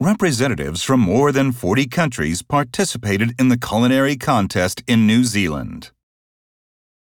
Representatives from more than 40 countries participated in the culinary contest in New Zealand.